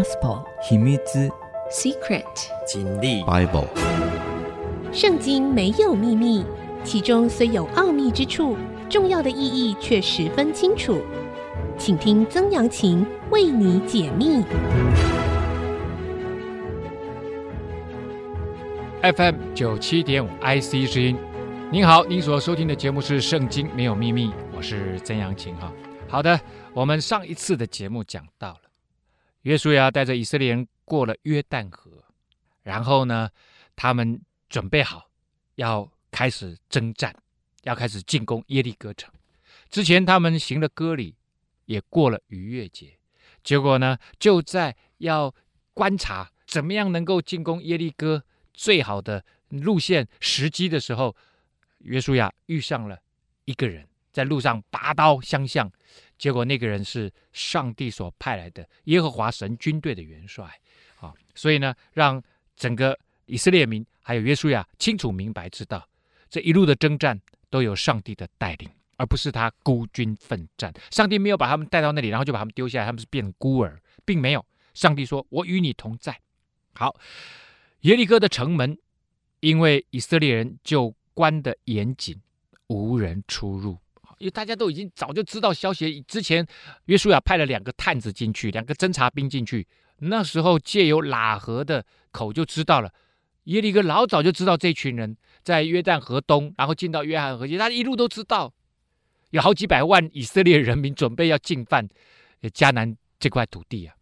Gospel 秘密 Secret 真理 Bible 圣经没有秘密，其中虽有奥秘之处，重要的意义却十分清楚。请听曾阳晴为你解密。FM 九七点五 IC 之音，您好，您所收听的节目是《圣经没有秘密》，我是曾阳晴哈。好的，我们上一次的节目讲到了。约书亚带着以色列人过了约旦河，然后呢，他们准备好要开始征战，要开始进攻耶利哥城。之前他们行了割礼，也过了逾越节，结果呢，就在要观察怎么样能够进攻耶利哥最好的路线时机的时候，约书亚遇上了一个人，在路上拔刀相向。结果那个人是上帝所派来的耶和华神军队的元帅，啊，所以呢，让整个以色列民还有约书亚清楚明白知道，这一路的征战都有上帝的带领，而不是他孤军奋战。上帝没有把他们带到那里，然后就把他们丢下来，他们是变孤儿，并没有。上帝说：“我与你同在。”好，耶利哥的城门因为以色列人就关得严谨，无人出入。因为大家都已经早就知道消息，之前约书亚派了两个探子进去，两个侦察兵进去，那时候借由喇合的口就知道了。耶利哥老早就知道这群人在约旦河东，然后进到约翰河西，他一路都知道，有好几百万以色列人民准备要进犯迦南这块土地啊。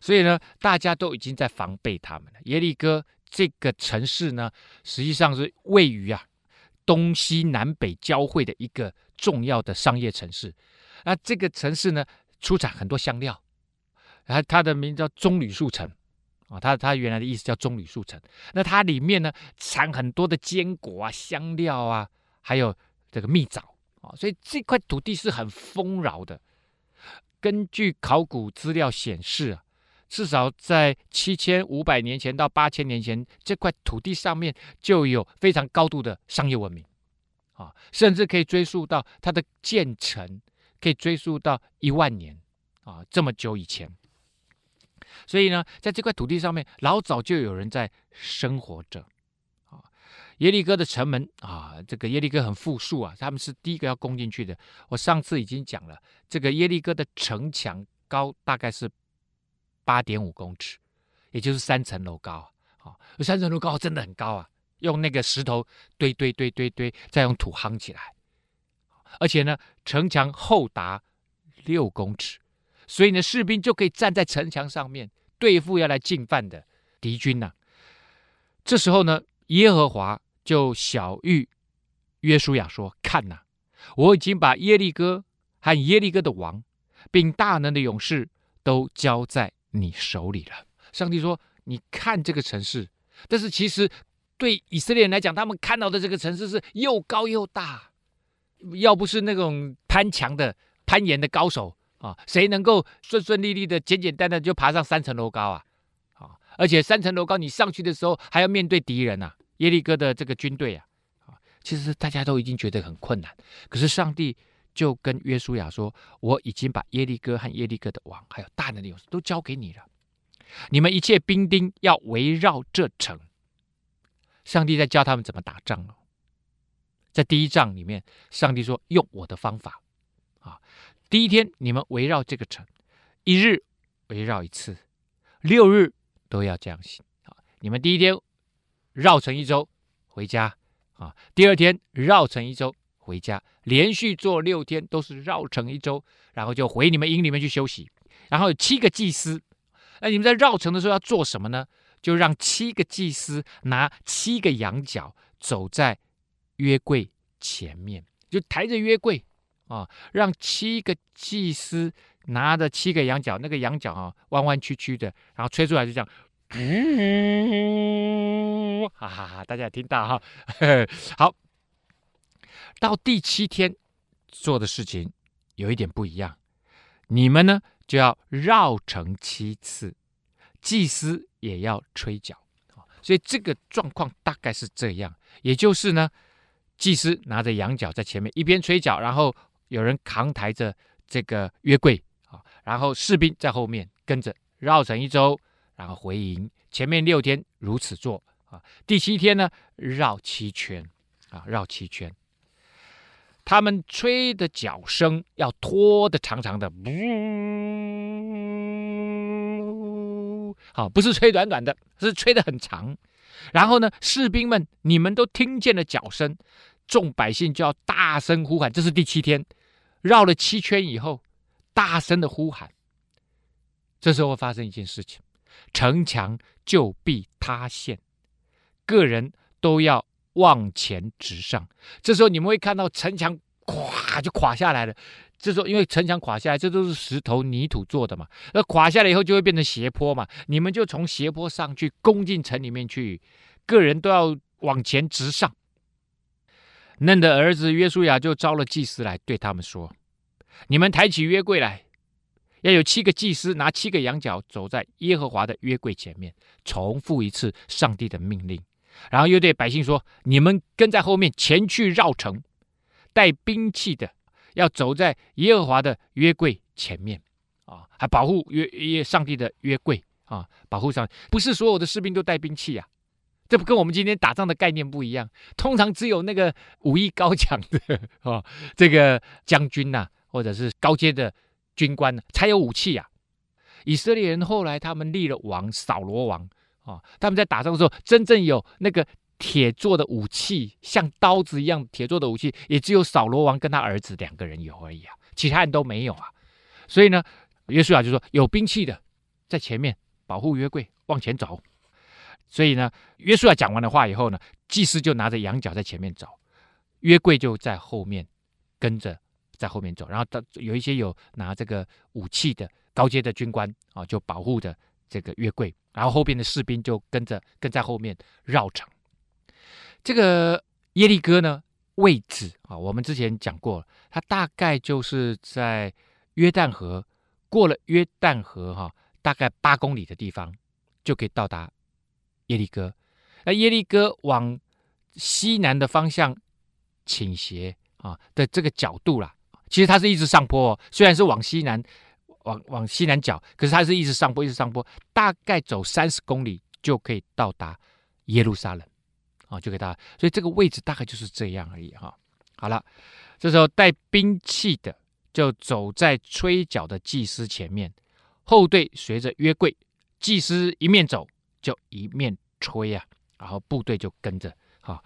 所以呢，大家都已经在防备他们了。耶利哥这个城市呢，实际上是位于啊。东西南北交汇的一个重要的商业城市，那这个城市呢，出产很多香料，然后它的名叫棕榈树城啊，它它原来的意思叫棕榈树城。那它里面呢，产很多的坚果啊、香料啊，还有这个蜜枣啊，所以这块土地是很丰饶的。根据考古资料显示啊。至少在七千五百年前到八千年前，这块土地上面就有非常高度的商业文明，啊，甚至可以追溯到它的建成，可以追溯到一万年，啊，这么久以前。所以呢，在这块土地上面，老早就有人在生活着，啊，耶利哥的城门啊，这个耶利哥很富庶啊，他们是第一个要攻进去的。我上次已经讲了，这个耶利哥的城墙高大概是。八点五公尺，也就是三层楼高啊！三层楼高真的很高啊！用那个石头堆堆堆堆堆，再用土夯起来。而且呢，城墙厚达六公尺，所以呢，士兵就可以站在城墙上面对付要来进犯的敌军呐、这时候呢，耶和华就晓諭约书亚说：“看呐，我已经把耶利哥和耶利哥的王，并大能的勇士都交在。”你手里了。上帝说：“你看这个城市，但是其实对以色列人来讲，他们看到的这个城市是又高又大。要不是那种攀墙的、攀岩的高手啊，谁能够顺顺利利的、简简单单就爬上三层楼高啊？啊，而且三层楼高，你上去的时候还要面对敌人呐、啊，耶利哥的这个军队啊。啊，其实大家都已经觉得很困难，可是上帝。”就跟约书亚说：“我已经把耶利哥和耶利哥的王，还有大能的勇士都交给你了。你们一切兵丁要围绕这城。上帝在教他们怎么打仗哦。在第一仗里面，上帝说：用我的方法啊。第一天你们围绕这个城，一日围绕一次，六日都要这样行啊。你们第一天绕城一周回家啊，第二天绕城一周。”回家，连续做六天，都是绕城一周，然后就回你们营里面去休息。然后有七个祭司，那你们在绕城的时候要做什么呢？就让七个祭司拿七个羊角走在约柜前面，就抬着约柜啊，让七个祭司拿着七个羊角，那个羊角啊弯弯曲曲的，然后吹出来就这样，嗯，哈哈哈，大家听到哈，好。到第七天做的事情有一点不一样，你们呢就要绕城七次，祭司也要吹角，所以这个状况大概是这样，也就是呢，祭司拿着羊角在前面一边吹角，然后有人扛抬着这个约柜啊，然后士兵在后面跟着绕城一周，然后回营。前面六天如此做啊，第七天呢，绕七圈啊，绕七圈。他们吹的角声要拖得长长的，呜，好，不是吹短短的，是吹得很长。然后呢，士兵们，你们都听见了角声，众百姓就要大声呼喊。这是第七天，绕了七圈以后，大声的呼喊。这时候发生一件事情，城墙就必塌陷，个人都要往前直上。这时候你们会看到城墙垮就垮下来了。这时候因为城墙垮下来，这都是石头泥土做的嘛，那垮下来以后就会变成斜坡嘛，你们就从斜坡上去攻进城里面去，个人都要往前直上。嫩的儿子约书亚就招了祭司来，对他们说：“你们抬起约柜来，要有七个祭司拿七个羊角走在耶和华的约柜前面，重复一次上帝的命令。然后又对百姓说：你们跟在后面前去绕城，带兵器的。”要走在耶和华的约柜前面啊，还保护约约上帝的约柜啊，保护上。不是所有的士兵都带兵器啊，这不跟我们今天打仗的概念不一样。通常只有那个武艺高强的啊，这个将军呐、啊，或者是高阶的军官、啊、才有武器啊。以色列人后来他们立了王扫罗王啊，他们在打仗的时候真正有那个。铁做的武器，像刀子一样铁做的武器，也只有扫罗王跟他儿子两个人有而已啊，其他人都没有啊。所以呢，约书亚就说：“有兵器的在前面保护约柜，往前走。”所以呢，约书亚讲完的话以后呢，祭司就拿着羊角在前面走，约柜就在后面跟着在后面走。然后他有一些有拿这个武器的高阶的军官啊，就保护着这个约柜，然后后边的士兵就跟着跟在后面绕城。这个耶利哥呢，位置啊，我们之前讲过了，它大概就是在约旦河过了约旦河哈、大概八公里的地方就可以到达耶利哥。那耶利哥往西南的方向倾斜啊的这个角度啦，其实它是一直上坡，哦，虽然是往西南往往西南角，可是它是一直上坡，一直上坡，大概走三十公里就可以到达耶路撒冷。啊，就给他，所以这个位置大概就是这样而已哈。好了，这时候带兵器的就走在吹角的祭司前面，后队随着约柜，祭司一面走就一面吹呀、啊，然后部队就跟着。哈，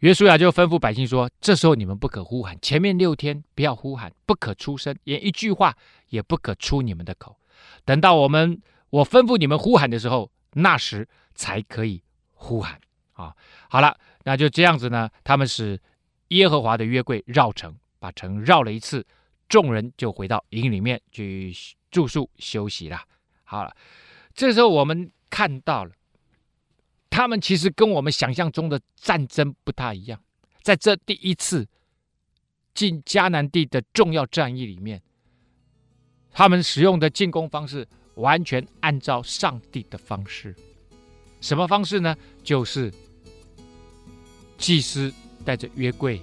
约书亚就吩咐百姓说：这时候你们不可呼喊，前面六天不要呼喊，不可出声，连一句话也不可出你们的口。等到我们我吩咐你们呼喊的时候，那时才可以呼喊。啊，好了，那就这样子呢。他们是耶和华的约柜绕城，把城绕了一次，众人就回到营里面去住宿休息了。好了，这时候我们看到了，他们其实跟我们想象中的战争不太一样。在这第一次进迦南地的重要战役里面，他们使用的进攻方式完全按照上帝的方式。什么方式呢？就是。祭司带着约柜，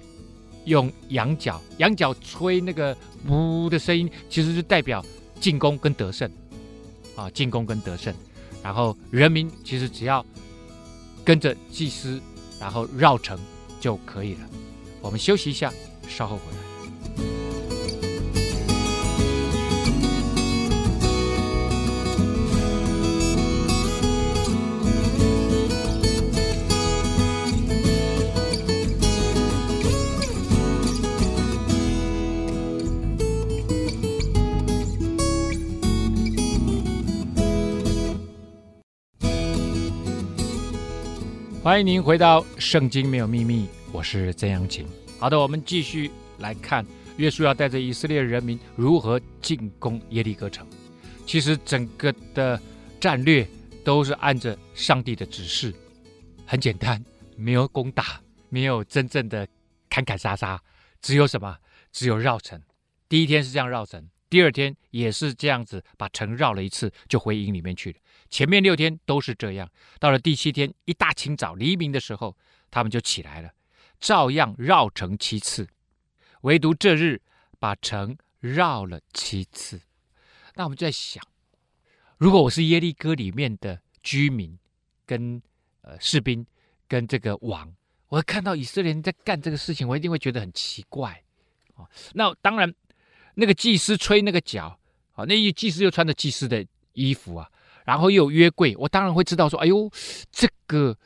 用羊角，羊角吹那个呜的声音，其实是代表进攻跟得胜，啊，进攻跟得胜。然后人民其实只要跟着祭司，然后绕城就可以了。我们休息一下，稍后回来。欢迎您回到《圣经没有秘密》，我是曾阳晴。好的，我们继续来看约书亚带着以色列人民如何进攻耶利哥城。其实整个的战略都是按着上帝的指示，很简单，没有攻打，没有真正的砍砍杀杀，只有什么？只有绕城。第一天是这样绕城，第二天也是这样子把城绕了一次，就回营里面去了。前面六天都是这样，到了第七天一大清早黎明的时候，他们就起来了，照样绕城七次，唯独这日把城绕了七次。那我们就在想，如果我是耶利哥里面的居民，跟呃士兵，跟这个王，我看到以色列人在干这个事情，我一定会觉得很奇怪。哦，那当然，那个祭司吹那个角，啊，那祭司又穿着祭司的衣服啊，然后又有约柜，我当然会知道说，哎呦，这个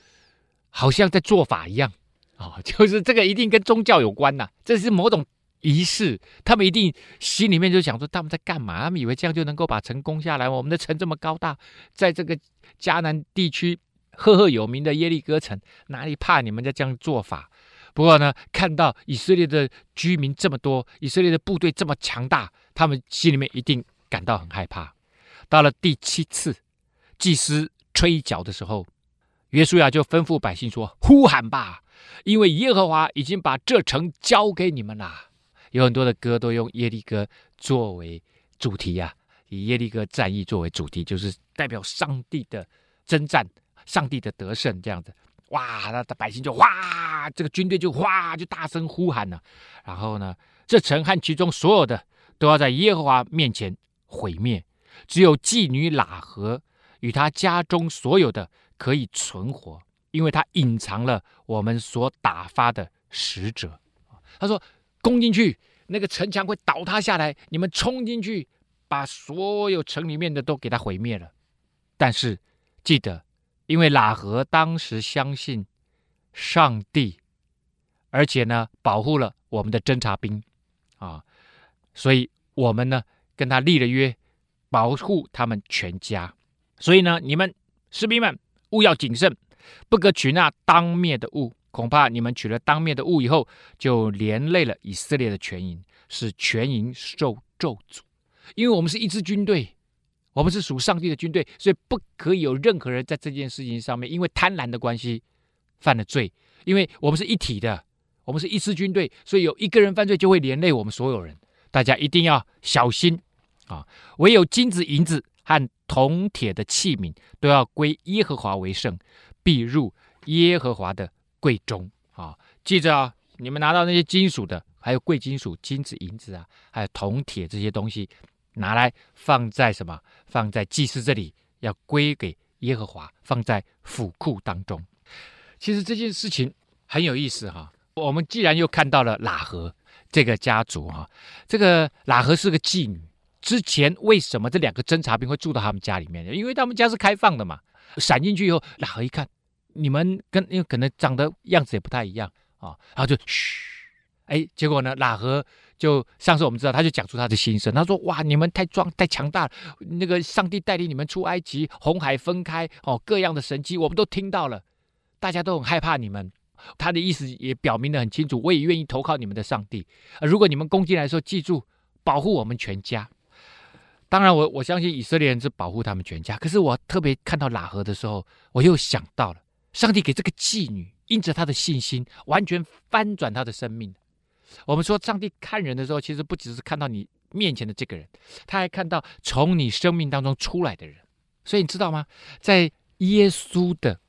好像在做法一样啊，就是这个一定跟宗教有关呐，这是某种。仪式，他们一定心里面就想说他们在干嘛？他们以为这样就能够把城攻下来。我们的城这么高大，在这个迦南地区赫赫有名的耶利哥城，哪里怕你们在这样做法？不过呢，看到以色列的居民这么多，以色列的部队这么强大，他们心里面一定感到很害怕。到了第七次祭司吹角的时候，约书亚就吩咐百姓说：“呼喊吧，因为耶和华已经把这城交给你们了。”有很多的歌都用耶利哥作为主题呀、啊，以耶利哥战役作为主题，就是代表上帝的征战、上帝的得胜这样子。哇，那的百姓就哇，这个军队就哇，就大声呼喊了。然后呢，这城和其中所有的都要在耶和华面前毁灭，只有妓女喇合与他家中所有的可以存活，因为他隐藏了我们所打发的使者。他说。攻进去，那个城墙会倒塌下来。你们冲进去，把所有城里面的都给他毁灭了。但是记得，因为喇合当时相信上帝，而且呢，保护了我们的侦察兵啊，所以我们呢跟他立了约，保护他们全家。所以呢，你们士兵们务要谨慎，不可取那当灭的物。恐怕你们取了当灭的物以后，就连累了以色列的全营，使全营受咒诅。因为我们是一支军队，我们是属上帝的军队，所以不可以有任何人在这件事情上面，因为贪婪的关系犯了罪。因为我们是一体的，我们是一支军队，所以有一个人犯罪就会连累我们所有人。大家一定要小心啊！唯有金子、银子和铜铁的器皿都要归耶和华为圣，必入耶和华的。贵重啊！记着啊，你们拿到那些金属的，还有贵金属、金子、银子啊，还有铜铁这些东西，拿来放在什么？放在祭司这里，要归给耶和华，放在府库当中。其实这件事情很有意思哈、我们既然又看到了喇合这个家族哈、这个喇合是个妓女。之前为什么这两个侦察兵会住到他们家里面呢？因为他们家是开放的嘛。闪进去以后，喇合一看。你们跟因为可能长得样子也不太一样啊，然后就嘘，哎，结果呢，喇合就上次我们知道，他就讲出他的心声。他说：“哇，你们太壮太强大了，那个上帝带领你们出埃及，红海分开，哦，各样的神迹我们都听到了，大家都很害怕你们。他的意思也表明得很清楚，我也愿意投靠你们的上帝。如果你们攻进来的时候，记住保护我们全家。当然我，我我相信以色列人是保护他们全家。可是我特别看到喇合的时候，我又想到了。”上帝给这个妓女，因着她的信心，完全翻转她的生命。我们说，上帝看人的时候，其实不只是看到你面前的这个人，他还看到从你生命当中出来的人。所以你知道吗？在耶稣的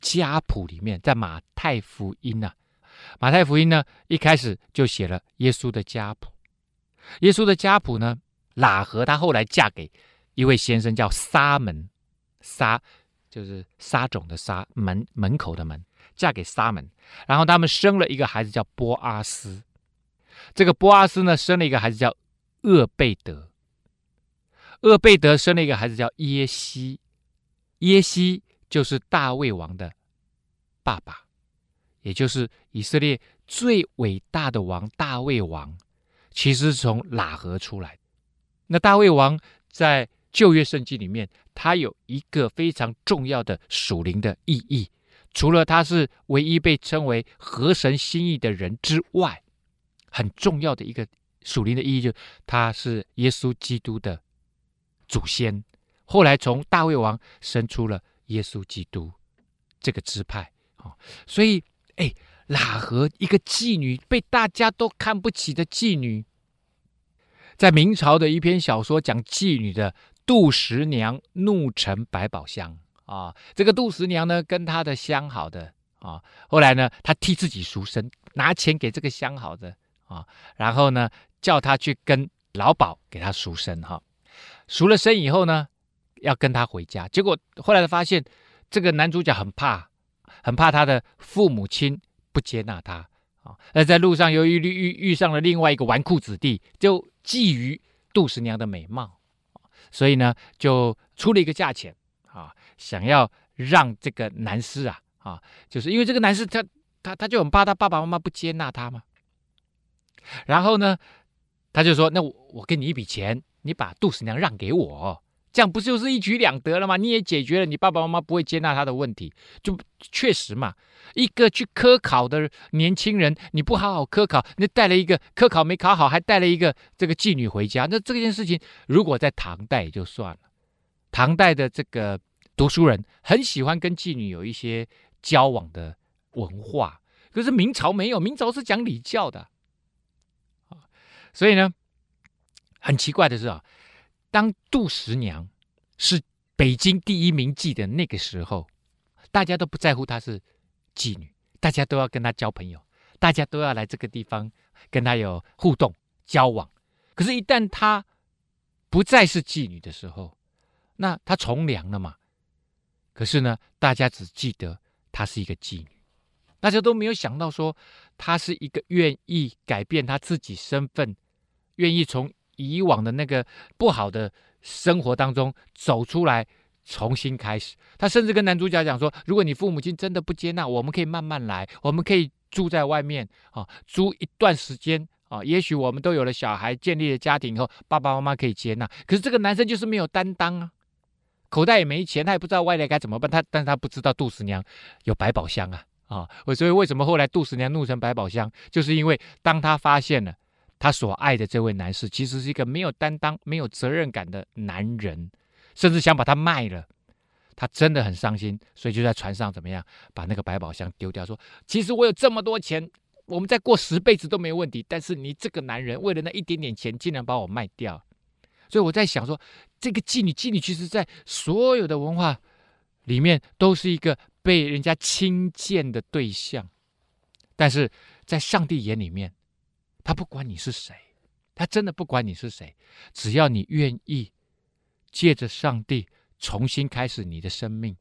家谱里面，在马太福音呐、啊，马太福音呢，一开始就写了耶稣的家谱。耶稣的家谱呢，喇合她后来嫁给一位先生叫撒门，撒。就是撒种的撒，门门口的门，嫁给撒门，然后他们生了一个孩子叫波阿斯。这个波阿斯呢，生了一个孩子叫厄贝德。厄贝德生了一个孩子叫耶西，耶西就是大卫王的爸爸，也就是以色列最伟大的王大卫王，其实是从喇合出来。那大卫王在旧约圣经里面，他有一个非常重要的属灵的意义，除了他是唯一被称为合神心意的人之外，很重要的一个属灵的意义，就是他是耶稣基督的祖先。后来从大卫王生出了耶稣基督这个支派啊。所以，哎，喇合一个妓女，被大家都看不起的妓女，在明朝的一篇小说讲妓女的。杜十娘怒沉百宝箱啊，这个杜十娘呢，跟她的相好的啊，后来呢，她替自己赎身，拿钱给这个相好的啊，然后呢，叫他去跟老鸨给他赎身哈，赎了身以后呢，要跟他回家。结果后来发现，这个男主角很怕，很怕他的父母亲不接纳他啊。而在路上，由于遇遇遇上了另外一个纨绔子弟，就觊觎杜十娘的美貌，所以呢，就出了一个价钱啊，想要让这个男师啊啊，就是因为这个男师他他他就很怕他爸爸妈妈不接纳他嘛。然后呢，他就说：“那我我给你一笔钱，你把杜十娘让给我，这样不就是一举两得了吗？你也解决了你爸爸妈妈不会接纳他的问题，就确实嘛。一个去科考的年轻人，你不好好科考，你带了一个科考没考好，还带了一个这个妓女回家，那这件事情如果在唐代也就算了。唐代的这个读书人很喜欢跟妓女有一些交往的文化，可是明朝没有，明朝是讲礼教的。”所以呢，很奇怪的是啊，当杜十娘是北京第一名妓的那个时候，大家都不在乎她是妓女，大家都要跟她交朋友，大家都要来这个地方跟她有互动交往。可是，一旦她不再是妓女的时候，那她从良了嘛？可是呢，大家只记得她是一个妓女。大家都没有想到说，她是一个愿意改变她自己身份。愿意从以往的那个不好的生活当中走出来，重新开始。他甚至跟男主角讲说：“如果你父母亲真的不接纳，我们可以慢慢来，我们可以住在外面啊，租一段时间啊。也许我们都有了小孩，建立了家庭以后，爸爸妈妈可以接纳。可是这个男生就是没有担当啊，口袋也没钱，他也不知道外来该怎么办。他，但是他不知道杜十娘有百宝箱啊啊！我所以为什么后来杜十娘怒成百宝箱，就是因为当他发现了。”他所爱的这位男士，其实是一个没有担当、没有责任感的男人，甚至想把他卖了。他真的很伤心，所以就在船上怎么样，把那个百宝箱丢掉，说：“其实我有这么多钱，我们再过十辈子都没问题。但是你这个男人，为了那一点点钱，竟然把我卖掉。”所以我在想说，这个妓女，妓女其实在所有的文化里面都是一个被人家轻贱的对象，但是在上帝眼里面。他不管你是谁，他真的不管你是谁，只要你愿意借着上帝重新开始你的生命，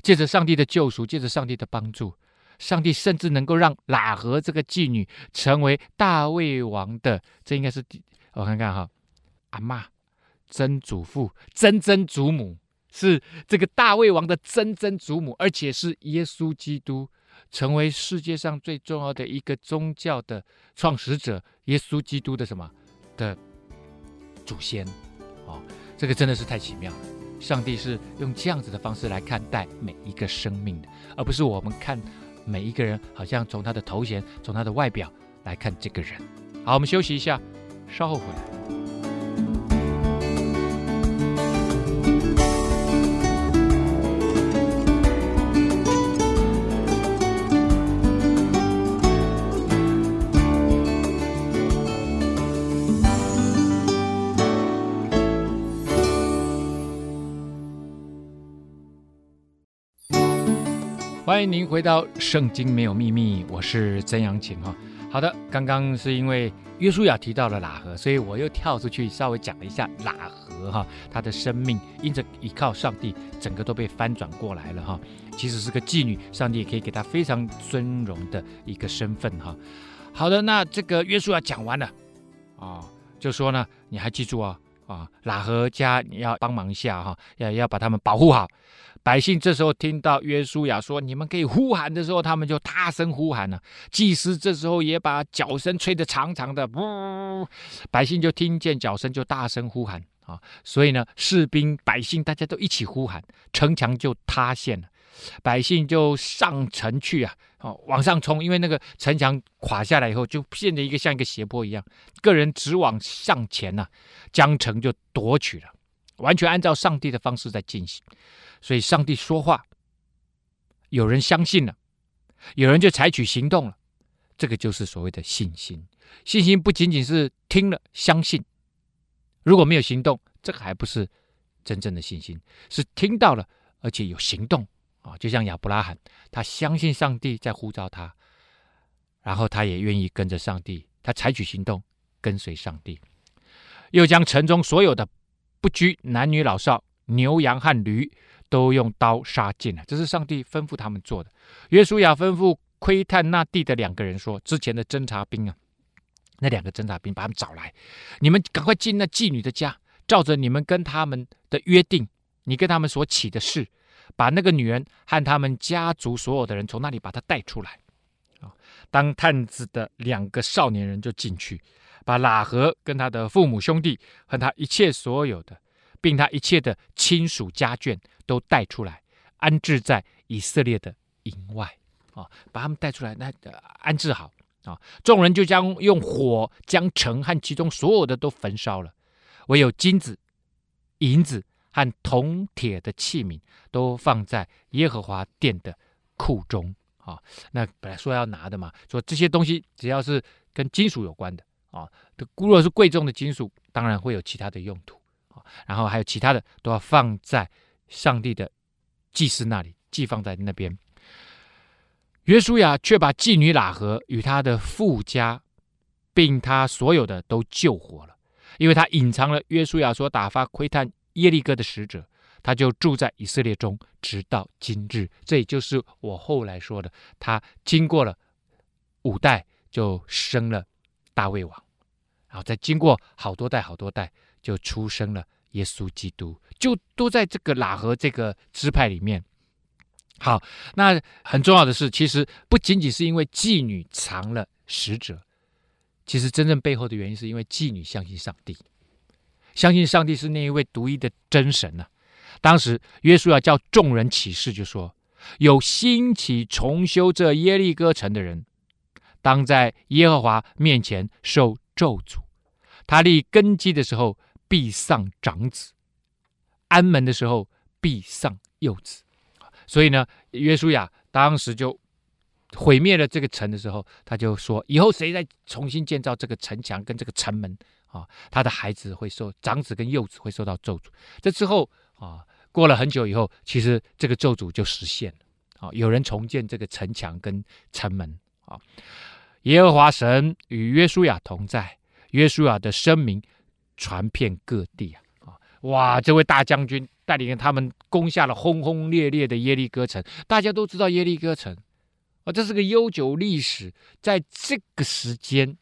借着上帝的救赎，借着上帝的帮助，上帝甚至能够让喇合这个妓女成为大卫王的，这应该是我看看哈，阿嬷、曾祖父、曾曾祖母，是这个大卫王的曾曾祖母，而且是耶稣基督。成为世界上最重要的一个宗教的创始者，耶稣基督的什么的祖先？哦，这个真的是太奇妙了。上帝是用这样子的方式来看待每一个生命的，而不是我们看每一个人，好像从他的头衔、从他的外表来看这个人。好，我们休息一下，稍后回来。欢迎您回到《圣经没有秘密》，我是曾阳晴哈。好的，刚刚是因为约书亚提到了喇合，所以我又跳出去稍微讲了一下喇合哈，他的生命因着依靠上帝，整个都被翻转过来了哈。其实是个妓女，上帝也可以给她非常尊荣的一个身份哈。好的，那这个约书亚讲完了啊，就说呢，你还记住啊啊，喇合家你要帮忙一下哈，要要把他们保护好。百姓这时候听到约书亚说：“你们可以呼喊的时候，他们就大声呼喊了。祭司这时候也把角声吹得长长的，呜，百姓就听见角声就大声呼喊啊！所以呢，士兵、百姓大家都一起呼喊，城墙就塌陷了。百姓就上城去啊，哦，往上冲，因为那个城墙垮下来以后，就变成一个像一个斜坡一样，个人直往上前呐，将城就夺取了，完全按照上帝的方式在进行。”所以，上帝说话，有人相信了，有人就采取行动了，这个就是所谓的信心。信心不仅仅是听了相信，如果没有行动，这个还不是真正的信心。是听到了，而且有行动啊，就像亚伯拉罕，他相信上帝在呼召他，然后他也愿意跟着上帝，他采取行动，跟随上帝，又将城中所有的不拘男女老少，牛羊和驴都用刀杀尽了。这是上帝吩咐他们做的。约书亚吩咐窥探那地的两个人说：“之前的侦察兵啊，那两个侦察兵把他们找来，你们赶快进那妓女的家，照着你们跟他们的约定，你跟他们所起的誓，把那个女人和他们家族所有的人从那里把她带出来。”啊，当探子的两个少年人就进去。把喇合跟他的父母兄弟和他一切所有的，并他一切的亲属家眷都带出来，安置在以色列的营外啊，把他们带出来，那安置好啊。众人就将用火将城和其中所有的都焚烧了，唯有金子、银子和铜铁的器皿都放在耶和华殿的库中啊。那本来说要拿的嘛，说这些东西只要是跟金属有关的。啊，如果是贵重的金属，当然会有其他的用途啊。然后还有其他的都要放在上帝的祭司那里，寄放在那边。约书亚却把妓女喇合与他的父家，并他所有的都救活了，因为他隐藏了约书亚所打发窥探耶利哥的使者，他就住在以色列中，直到今日。这也就是我后来说的，他经过了五代，就生了大卫王。然后再经过好多代好多代，就出生了耶稣基督，就都在这个喇合这个支派里面。好，那很重要的是，其实不仅仅是因为妓女藏了使者，其实真正背后的原因是因为妓女相信上帝，相信上帝是那一位独一的真神呢、当时约书亚叫众人起誓，就说：有兴起重修这耶利哥城的人，当在耶和华面前受咒诅。他立根基的时候必丧长子，安门的时候必丧幼子。所以呢，约书亚当时就毁灭了这个城的时候，他就说：以后谁再重新建造这个城墙跟这个城门啊，他的孩子会受长子跟幼子会受到咒诅。这之后啊，过了很久以后，其实这个咒诅就实现了啊，有人重建这个城墙跟城门啊。耶和华神与约书亚同在。约书亚的声名传遍各地啊！啊，哇！这位大将军带领他们攻下了轰轰烈烈的耶利哥城。大家都知道耶利哥城啊，这是个悠久历史。在这个时间，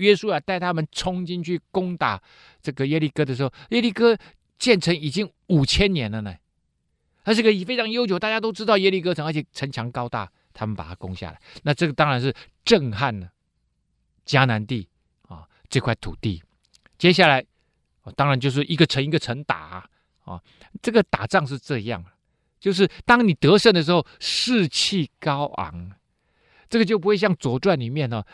约书亚带他们冲进去攻打这个耶利哥的时候，耶利哥建成已经五千年了呢。它是个非常悠久，大家都知道耶利哥城，而且城墙高大，他们把它攻下来。那这个当然是震撼了迦南地啊。这块土地，接下来，当然就是一个城一个城打啊，啊，这个打仗是这样，就是当你得胜的时候，士气高昂，这个就不会像《左传》里面呢，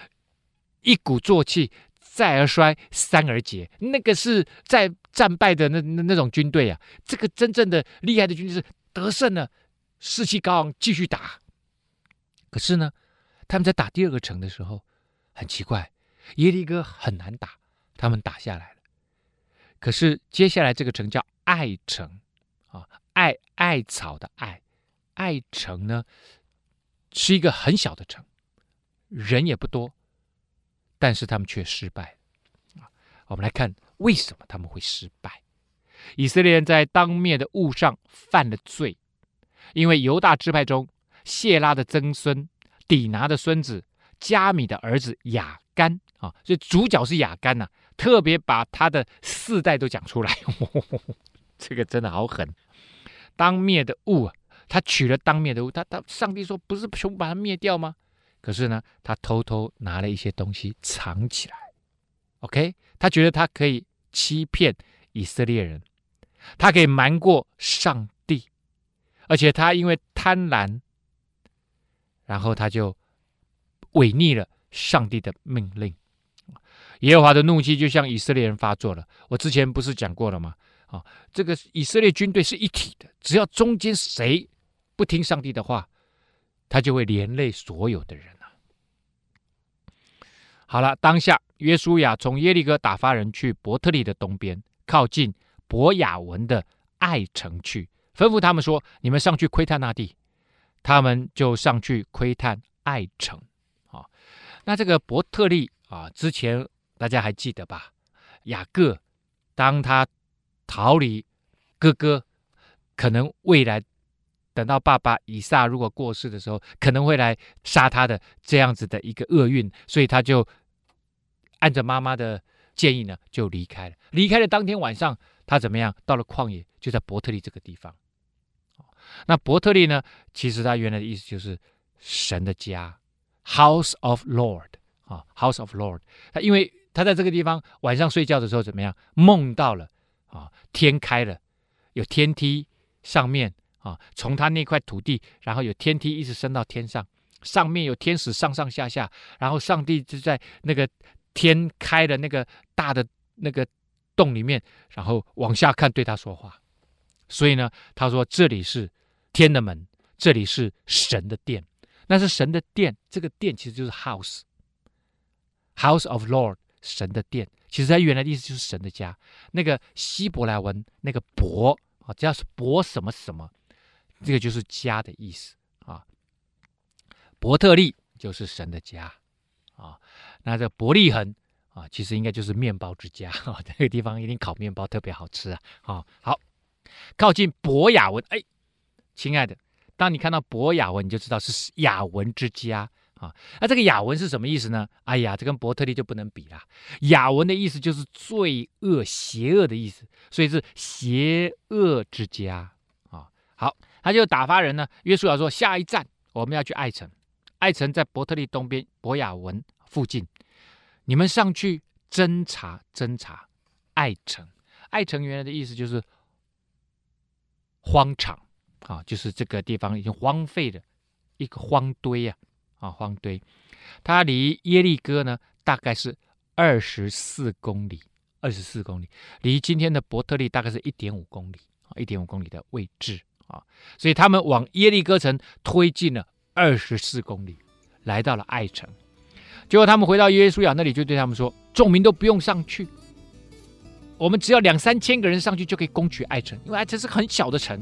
一鼓作气，再而衰，三而竭，那个是在战败的那那那种军队啊，这个真正的厉害的军队是得胜了，士气高昂，继续打。可是呢，他们在打第二个城的时候，很奇怪。耶利哥很难打，他们打下来了。可是接下来这个城叫艾城啊，艾艾草的艾，艾城呢是一个很小的城，人也不多，但是他们却失败啊。我们来看为什么他们会失败。以色列人在当灭的物上犯了罪，因为犹大支派中谢拉的曾孙底拿的孙子加米的儿子雅干。啊，所以主角是雅干呐、特别把他的四代都讲出来，这个真的好狠。当灭的物啊，他取了当灭的物，他他上帝说不是全部把它灭掉吗？可是呢，他偷偷拿了一些东西藏起来。OK，他觉得他可以欺骗以色列人，他可以瞒过上帝，而且他因为贪婪，然后他就违逆了上帝的命令。耶和华的怒气就向以色列人发作了。我之前不是讲过了吗？啊，这个以色列军队是一体的，只要中间谁不听上帝的话，他就会连累所有的人啊。好了，当下约书亚从耶利哥打发人去伯特利的东边，靠近伯雅文的爱城去，吩咐他们说：“你们上去窥探那地。”他们就上去窥探爱城。啊，那这个伯特利啊，之前。大家还记得吧？雅各当他逃离哥哥，可能未来等到爸爸以撒如果过世的时候，可能会来杀他的这样子的一个厄运，所以他就按着妈妈的建议呢，就离开了。离开了当天晚上，他怎么样？到了旷野，就在伯特利这个地方。那伯特利呢？其实他原来的意思就是神的家，House of Lord 啊，House of Lord。他因为他在这个地方晚上睡觉的时候怎么样？梦到了啊，天开了，有天梯上面啊，从他那块土地，然后有天梯一直升到天上，上面有天使上上下下，然后上帝就在那个天开的那个大的那个洞里面，然后往下看对他说话。所以呢，他说这里是。天的门，这里是神的殿，那是神的殿。这个殿其实就是 house，house of Lord，神的殿。其实它原来的意思就是神的家。那个希伯来文那个伯啊，只要是伯什么什么，这个就是家的意思啊。伯特利就是神的家啊。那这伯利恒啊，其实应该就是面包之家啊。这个地方一定烤面包特别好吃啊。啊，好，靠近伯雅文，哎。亲爱的，当你看到伯雅文，你就知道是雅文之家啊。那这个雅文是什么意思呢？哎呀，这跟伯特利就不能比了。雅文的意思就是罪恶、邪恶的意思，所以是邪恶之家啊。好，他就打发人呢。约书亚说：“下一站我们要去艾城，艾城在伯特利东边，伯雅文附近。你们上去侦查侦查艾城。艾城原来的意思就是荒场。”啊，就是这个地方已经荒废的一个荒堆呀，啊，荒堆，它离耶利哥呢大概是二十四公里，二十四公里，离今天的伯特利大概是一点五公里，啊，一点五公里的位置啊，所以他们往耶利哥城推进了二十四公里，来到了艾城，结果他们回到约书亚那里，就对他们说：众民都不用上去，我们只要两三千个人上去就可以攻取艾城，因为艾城是很小的城。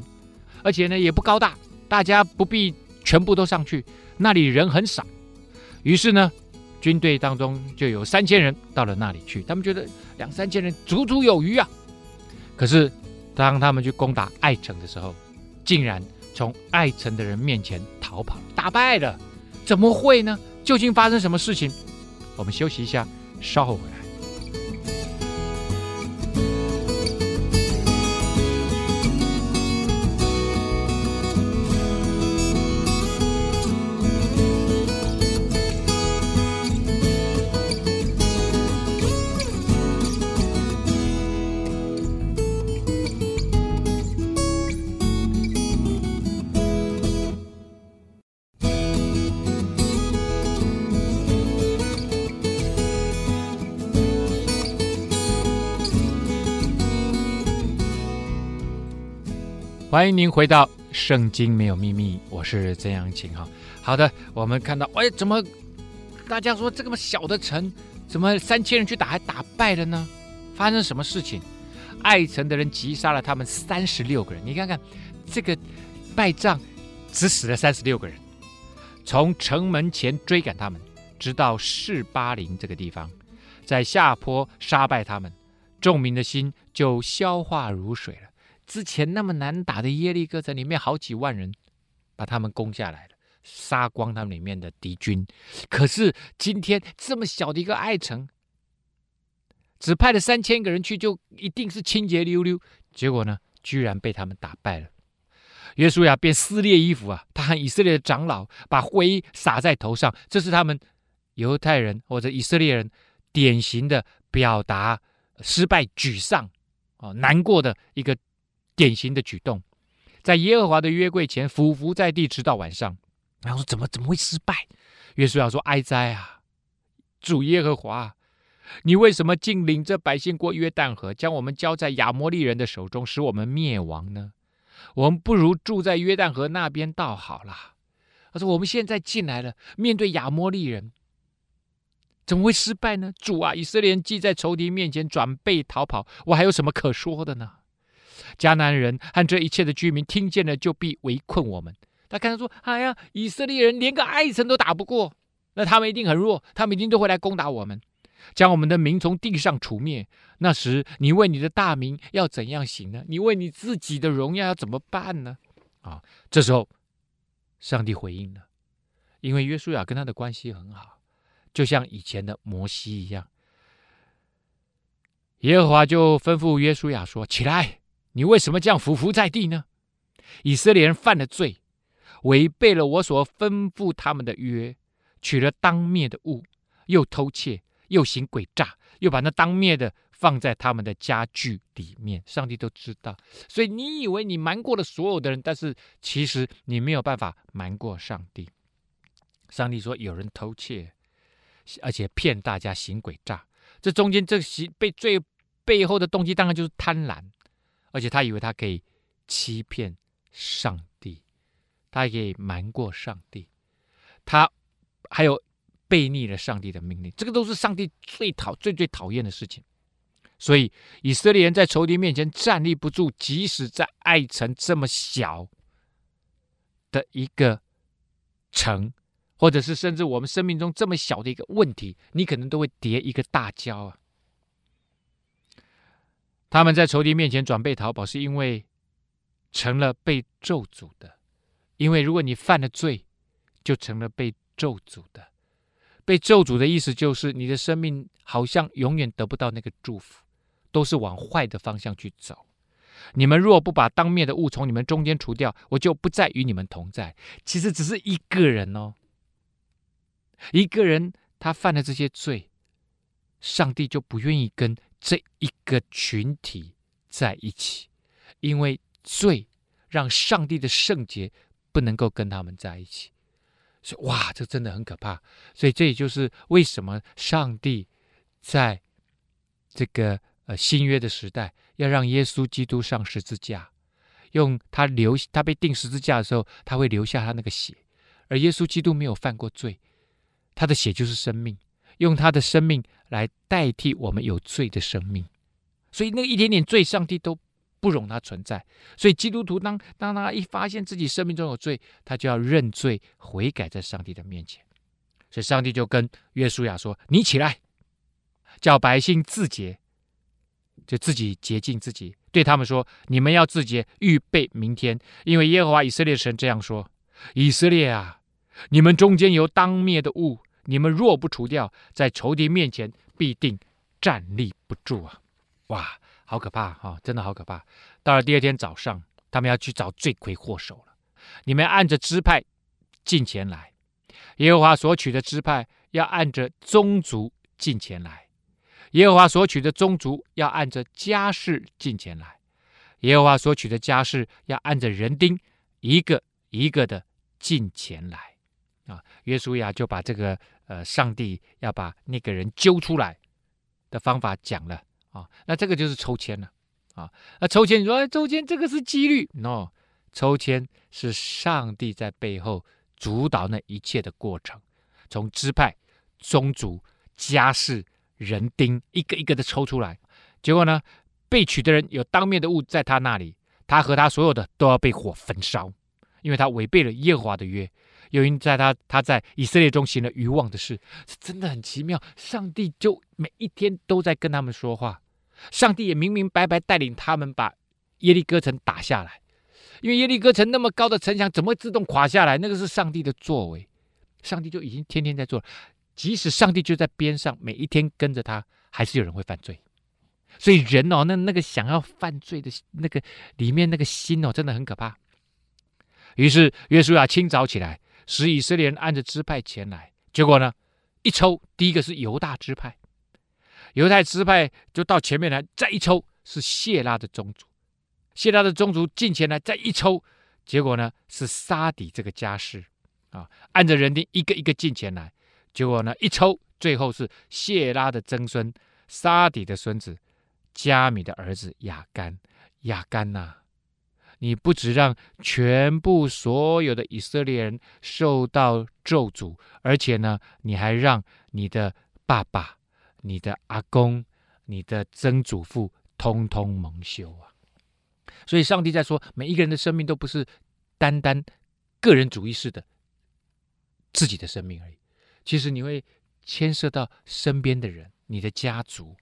而且呢，也不高大，大家不必全部都上去，那里人很少。于是呢，军队当中就有三千人到了那里去，他们觉得两三千人足足有余啊。可是当他们去攻打艾城的时候，竟然从爱城的人面前逃跑，打败了。怎么会呢？究竟发生什么事情？我们休息一下，稍后回来。欢迎您回到《圣经》，没有秘密。我是曾阳晴哈。好的，我们看到，哎，怎么大家说这么小的城，怎么三千人去打还打败了呢？发生什么事情？爱城的人击杀了他们三十六个人。你看看这个败仗，只死了三十六个人。从城门前追赶他们，直到士巴林这个地方，在下坡杀败他们，众民的心就消化如水了。之前那么难打的耶利哥城里面好几万人，把他们攻下来了，杀光他们里面的敌军。可是今天这么小的一个艾城，只派了三千个人去，就一定是清洁溜溜。结果呢，居然被他们打败了。约书亚便撕裂衣服啊，他和以色列的长老把灰撒在头上，这是他们犹太人或者以色列人典型的表达失败、沮丧啊、难过的一个。典型的举动，在耶和华的约柜前俯伏在地，直到晚上。然后说：“怎么怎么会失败？”约书亚说：“哀哉啊，主耶和华，你为什么竟领着百姓过约旦河，将我们交在亚摩利人的手中，使我们灭亡呢？我们不如住在约旦河那边倒好了。”他说：“我们现在进来了，面对亚摩利人，怎么会失败呢？主啊，以色列人既在仇敌面前转背逃跑，我还有什么可说的呢？”迦南人和这一切的居民听见了，就必围困我们。他看他说：“哎呀，以色列人连个艾城都打不过，那他们一定很弱，他们一定都会来攻打我们。”将我们的民从地上除灭。那时，你为你的大名要怎样行呢？你为你自己的荣耀要怎么办呢？啊，这时候，上帝回应了，因为约书亚跟他的关系很好，就像以前的摩西一样。耶和华就吩咐约书亚说：“起来，你为什么这样伏伏在地呢？以色列人犯了罪，违背了我所吩咐他们的约，取了当灭的物，又偷窃，又行诡诈，又把那当灭的。”放在他们的家具里面，上帝都知道。所以你以为你瞒过了所有的人，但是其实你没有办法瞒过上帝。上帝说有人偷窃，而且骗大家行诡诈，这中间这行被最背后的动机当然就是贪婪，而且他以为他可以欺骗上帝，他可以瞒过上帝，他还有背逆了上帝的命令，这个都是上帝最讨最最讨厌的事情。所以以色列人在仇敌面前站立不住，即使在爱城这么小的一个城，或者是甚至我们生命中这么小的一个问题，你可能都会叠一个大跤啊！他们在仇敌面前转背逃跑，是因为成了被咒诅的。因为如果你犯了罪，就成了被咒诅的。被咒诅的意思就是你的生命好像永远得不到那个祝福。都是往坏的方向去走。你们若不把当面的物从你们中间除掉，我就不再与你们同在。其实只是一个人哦，一个人他犯了这些罪，上帝就不愿意跟这一个群体在一起，因为罪让上帝的圣洁不能够跟他们在一起。所以哇，这真的很可怕。所以这也就是为什么上帝在这个。呃，新约的时代要让耶稣基督上十字架，用他流，他被钉十字架的时候，他会留下他那个血。而耶稣基督没有犯过罪，他的血就是生命，用他的生命来代替我们有罪的生命。所以那一点点罪，上帝都不容他存在。所以基督徒当当他一发现自己生命中有罪，他就要认罪悔改在上帝的面前。所以上帝就跟约书亚说：“你起来，叫百姓自洁。”就自己洁净自己，对他们说：“你们要自洁，预备明天，因为耶和华以色列神这样说：以色列啊，你们中间有当灭的物，你们若不除掉，在仇敌面前必定站立不住啊！哇，好可怕哈、哦，真的好可怕。到了第二天早上，他们要去找罪魁祸首了。你们按着支派进前来，耶和华所取的支派要按着宗族进前来。”耶和华所取的宗族要按着家室进前来，耶和华所取的家室要按着人丁一个一个的进前来。啊，约书亚就把这个呃，上帝要把那个人揪出来的方法讲了啊。那这个就是抽签了啊。那抽签你说，哎，抽签这个是几率？no，抽签是上帝在背后主导那一切的过程，从支派、宗族、家世。人丁一个一个的抽出来，结果呢，被取的人有当面的物在他那里，他和他所有的都要被火焚烧，因为他违背了耶和华的约，又因在他他在以色列中行了愚妄的事，是真的很奇妙。上帝就每一天都在跟他们说话，上帝也明明白白带领他们把耶利哥城打下来，因为耶利哥城那么高的城墙怎么会自动垮下来？那个是上帝的作为，上帝就已经天天在做。即使上帝就在边上，每一天跟着他，还是有人会犯罪。所以人哦，那那个想要犯罪的那个里面那个心哦，真的很可怕。于是约书亚清早起来，使以色列人按着支派前来。结果呢，一抽，第一个是犹大支派，犹太支派就到前面来，再一抽是谢拉的宗族，谢拉的宗族进前来，再一抽，结果呢是沙底这个家世啊，按着人丁一个一个进前来。结果呢，一抽，最后是谢拉的曾孙沙底的孙子加米的儿子雅干。雅干呐、你不只让全部所有的以色列人受到咒诅，而且呢，你还让你的爸爸、你的阿公、你的曾祖父通通蒙羞啊！所以，上帝在说，每一个人的生命都不是单单个人主义式的自己的生命而已。其实你会牵涉到身边的人，你的家族。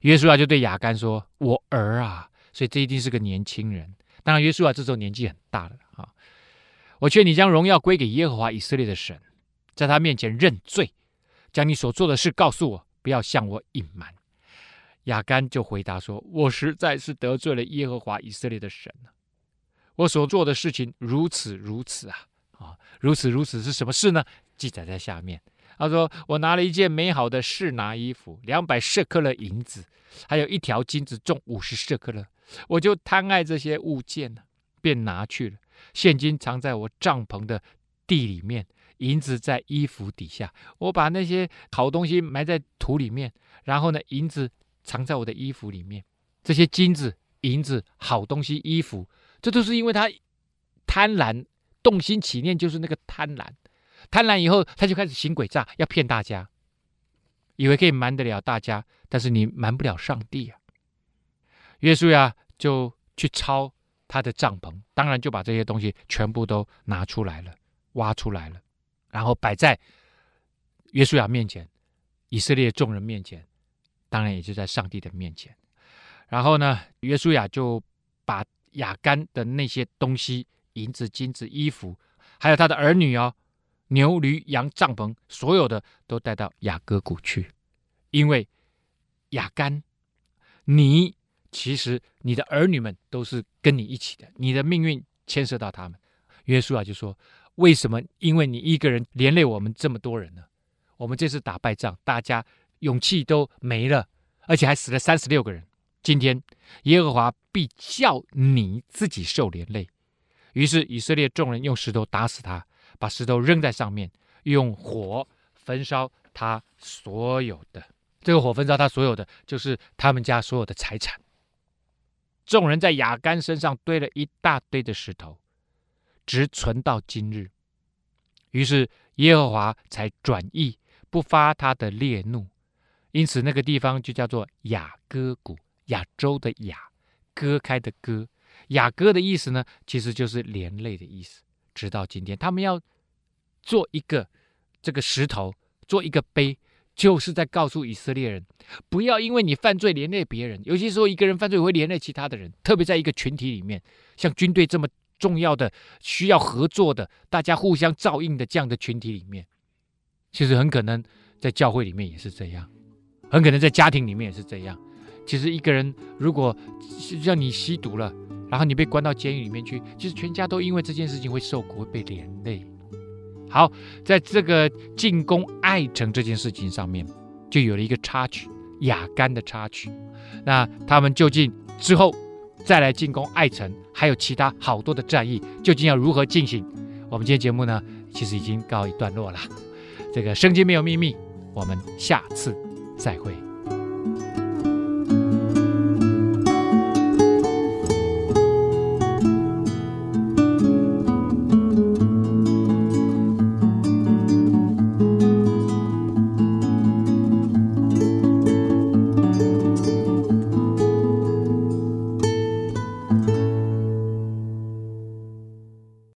约书亚就对亚干说：“我儿啊，所以这一定是个年轻人。当然，约书亚这时候年纪很大了啊。我劝你将荣耀归给耶和华以色列的神，在他面前认罪，将你所做的事告诉我，不要向我隐瞒。”亚干就回答说：“我实在是得罪了耶和华以色列的神，我所做的事情如此如此啊啊，如此如此是什么事呢？记载在下面。他说：我拿了一件美好的示拿衣服，两百舍克勒银子，还有一条金子重五十舍克勒，我就贪爱这些物件，便拿去了。现金藏在我帐篷的地里面，银子在衣服底下。我把那些好东西埋在土里面，然后呢，银子。”藏在我的衣服里面，这些金子、银子、好东西、衣服，这都是因为他贪婪、动心起念，就是那个贪婪。贪婪以后，他就开始行诡诈，要骗大家，以为可以瞒得了大家，但是你瞒不了上帝啊。约书亚就去抄他的帐篷，当然就把这些东西全部都拿出来了，挖出来了，然后摆在约书亚面前，以色列众人面前。当然也就在上帝的面前，然后呢，约书亚就把亚干的那些东西，银子、金子、衣服，还有他的儿女哦，牛驴羊帐篷，所有的都带到雅各谷去，因为亚干，你其实你的儿女们都是跟你一起的，你的命运牵涉到他们。约书亚就说：为什么？因为你一个人连累我们这么多人呢？我们这次打败仗，大家。勇气都没了，而且还死了三十六个人。今天耶和华必叫你自己受连累。于是以色列众人用石头打死他，把石头扔在上面，用火焚烧他所有的。这个火焚烧他所有的，就是他们家所有的财产。众人在雅干身上堆了一大堆的石头，直存到今日。于是耶和华才转意，不发他的烈怒。因此，那个地方就叫做雅歌谷，亚洲的雅，割开的割，雅歌的意思呢，其实就是连累的意思。直到今天，他们要做一个这个石头，做一个碑，就是在告诉以色列人，不要因为你犯罪连累别人，尤其说一个人犯罪会连累其他的人，特别在一个群体里面，像军队这么重要的、需要合作的、大家互相照应的这样的群体里面，其实很可能在教会里面也是这样。很可能在家庭里面也是这样。其实一个人如果让你吸毒了，然后你被关到监狱里面去，其实全家都因为这件事情会受苦，会被连累。好，在这个进攻爱城这件事情上面，就有了一个插曲，雅干的插曲。那他们究竟之后再来进攻爱城，还有其他好多的战役，究竟要如何进行？我们今天节目呢，其实已经告一段落了。这个圣经没有秘密，我们下次。再会。